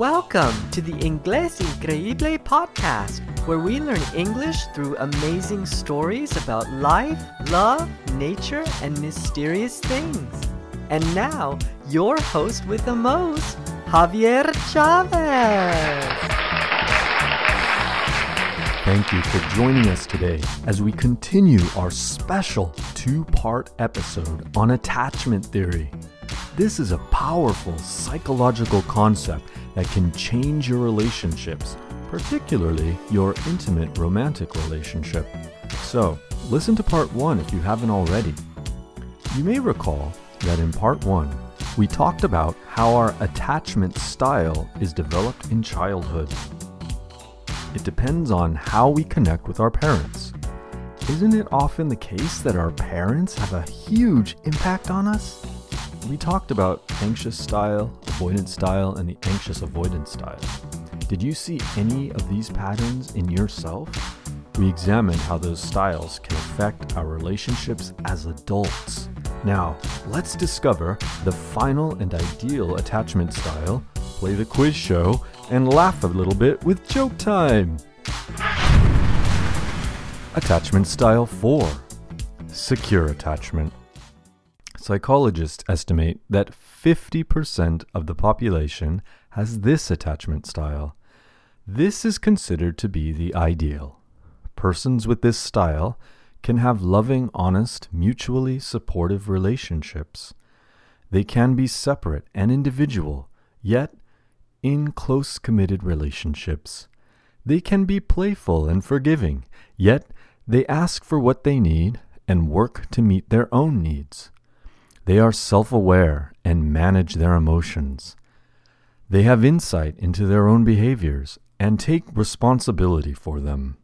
Welcome to the Inglés Increíble podcast, where we learn English through amazing stories about life, love, nature, and mysterious things. And now, your host with the most, Javier Chavez. Thank you for joining us today as we continue our special two part episode on attachment theory. This is a powerful psychological concept that can change your relationships, particularly your intimate romantic relationship. So, listen to part one if you haven't already. You may recall that in part one, we talked about how our attachment style is developed in childhood. It depends on how we connect with our parents. Isn't it often the case that our parents have a huge impact on us? We talked about anxious style, avoidant style, and the anxious avoidance style. Did you see any of these patterns in yourself? We examined how those styles can affect our relationships as adults. Now, let's discover the final and ideal attachment style, play the quiz show, and laugh a little bit with joke time. Attachment Style 4 Secure Attachment. Psychologists estimate that 50% of the population has this attachment style. This is considered to be the ideal. Persons with this style can have loving, honest, mutually supportive relationships. They can be separate and individual, yet in close committed relationships. They can be playful and forgiving, yet they ask for what they need and work to meet their own needs. They are self aware and manage their emotions. They have insight into their own behaviors and take responsibility for them.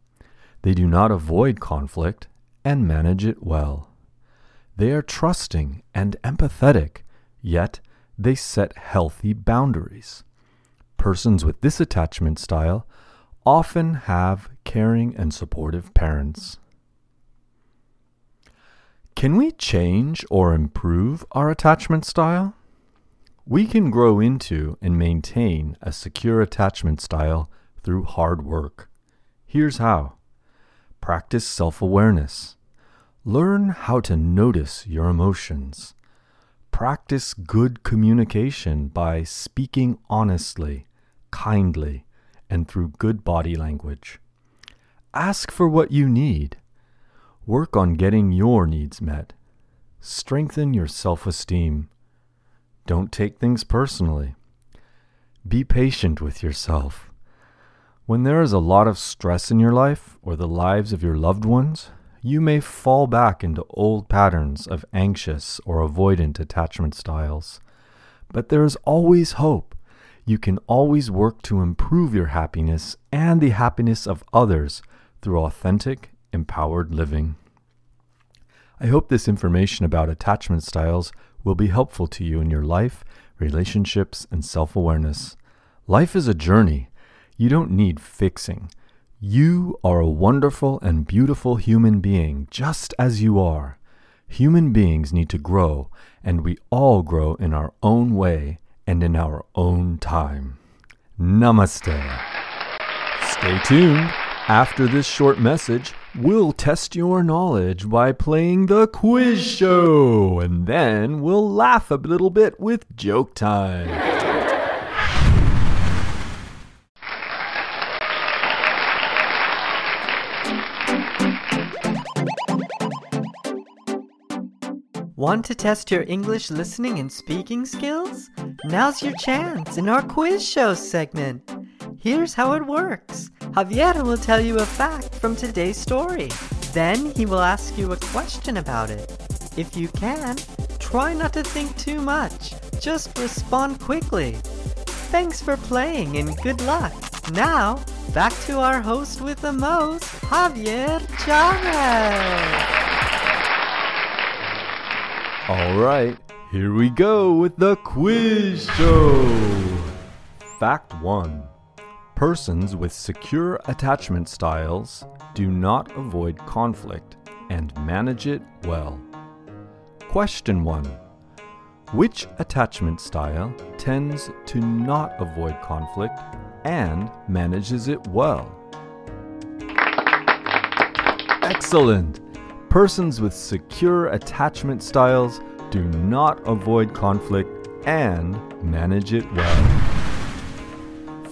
They do not avoid conflict and manage it well. They are trusting and empathetic, yet they set healthy boundaries. Persons with this attachment style often have caring and supportive parents. Can we change or improve our attachment style? We can grow into and maintain a secure attachment style through hard work. Here's how practice self awareness, learn how to notice your emotions, practice good communication by speaking honestly, kindly, and through good body language. Ask for what you need Work on getting your needs met. Strengthen your self esteem. Don't take things personally. Be patient with yourself. When there is a lot of stress in your life or the lives of your loved ones, you may fall back into old patterns of anxious or avoidant attachment styles. But there is always hope. You can always work to improve your happiness and the happiness of others through authentic empowered living. I hope this information about attachment styles will be helpful to you in your life, relationships, and self awareness. Life is a journey. You don't need fixing. You are a wonderful and beautiful human being, just as you are. Human beings need to grow, and we all grow in our own way and in our own time. Namaste. Stay tuned. After this short message, we'll test your knowledge by playing the quiz show, and then we'll laugh a little bit with joke time. Want to test your English listening and speaking skills? Now's your chance in our quiz show segment. Here's how it works Javier will tell you a fact from today's story. Then he will ask you a question about it. If you can, try not to think too much. Just respond quickly. Thanks for playing and good luck. Now, back to our host with the most, Javier Chavez. All right, here we go with the quiz show. Fact 1 Persons with secure attachment styles do not avoid conflict and manage it well. Question 1 Which attachment style tends to not avoid conflict and manages it well? Excellent! Persons with secure attachment styles do not avoid conflict and manage it well.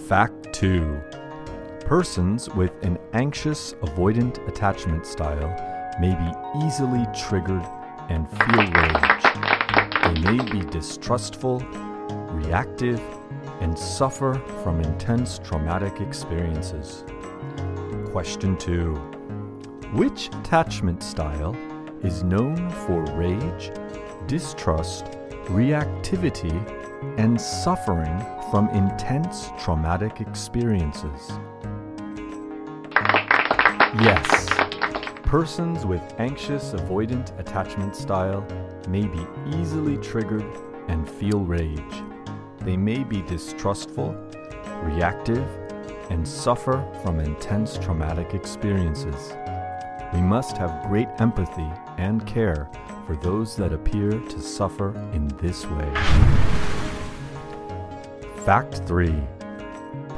Fact 2 Persons with an anxious avoidant attachment style may be easily triggered and feel rage. They may be distrustful, reactive, and suffer from intense traumatic experiences. Question 2 Which attachment style is known for rage, distrust, reactivity, and suffering from intense traumatic experiences? Yes, persons with anxious avoidant attachment style may be easily triggered and feel rage. They may be distrustful, reactive, and suffer from intense traumatic experiences. We must have great empathy and care for those that appear to suffer in this way. Fact 3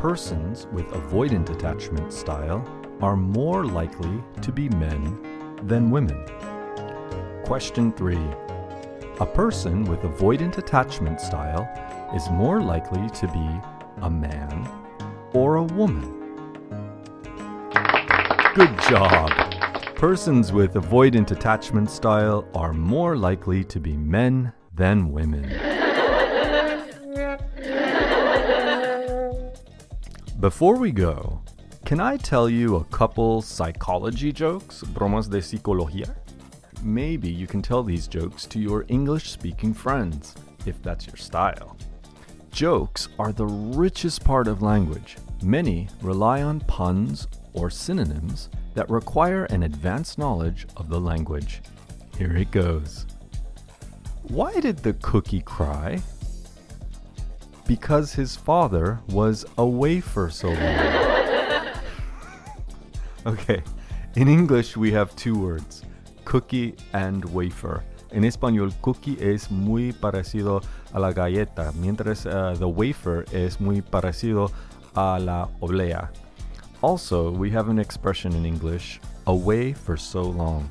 Persons with avoidant attachment style are more likely to be men than women. Question 3 A person with avoidant attachment style is more likely to be a man or a woman. Good job! Persons with avoidant attachment style are more likely to be men than women. Before we go, can I tell you a couple psychology jokes, bromas de psicología? Maybe you can tell these jokes to your English speaking friends, if that's your style. Jokes are the richest part of language. Many rely on puns or synonyms that require an advanced knowledge of the language. Here it goes. Why did the cookie cry? Because his father was away for so long. okay, in English we have two words cookie and wafer. En español, cookie es muy parecido a la galleta, mientras uh, the wafer es muy parecido a la oblea. Also, we have an expression in English, away for so long.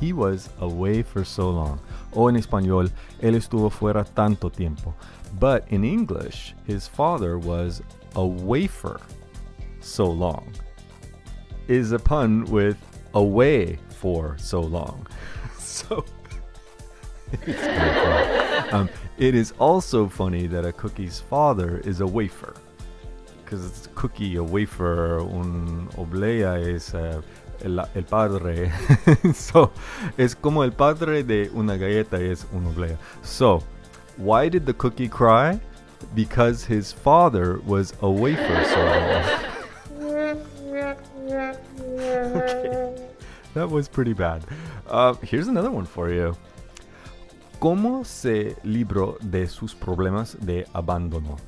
He was away for so long. O en español, él estuvo fuera tanto tiempo. But in English, his father was a wafer so long. Is a pun with away for so long. so um, it is also funny that a cookie's father is a wafer. Because it's a cookie, a wafer, un oblea es uh, el, el, padre. so, es como el padre de una galleta es un oblea. So, why did the cookie cry? Because his father was a wafer long. okay. That was pretty bad. Uh, here's another one for you. ¿Cómo se libró de sus problemas de abandono?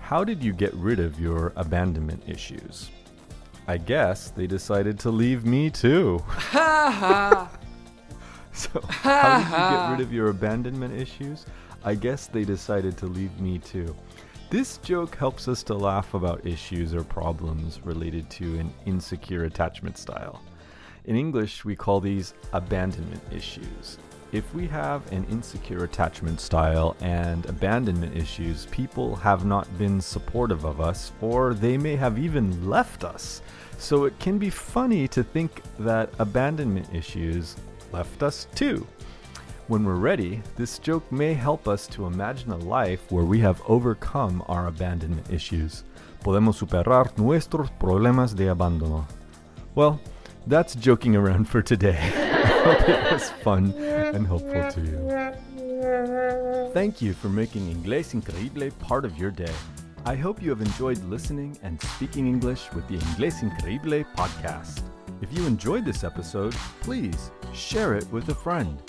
How did you get rid of your abandonment issues? I guess they decided to leave me too. so, how did you get rid of your abandonment issues? I guess they decided to leave me too. This joke helps us to laugh about issues or problems related to an insecure attachment style. In English, we call these abandonment issues. If we have an insecure attachment style and abandonment issues, people have not been supportive of us, or they may have even left us. So it can be funny to think that abandonment issues left us too. When we're ready, this joke may help us to imagine a life where we have overcome our abandonment issues. Podemos superar nuestros problemas de abandono. Well, that's joking around for today. I hope it was fun and helpful to you. Thank you for making Inglés Increíble part of your day. I hope you have enjoyed listening and speaking English with the Inglés Increíble podcast. If you enjoyed this episode, please share it with a friend.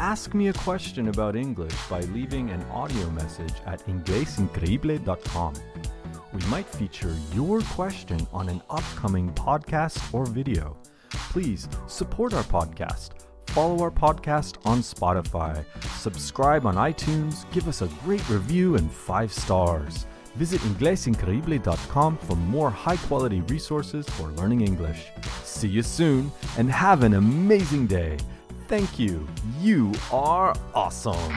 Ask me a question about English by leaving an audio message at inglesincreíble.com. We might feature your question on an upcoming podcast or video. Please support our podcast. follow our podcast on Spotify, subscribe on iTunes, give us a great review and five stars. Visit inglesincreíble.com for more high quality resources for learning English. See you soon and have an amazing day. Thank you. You are awesome.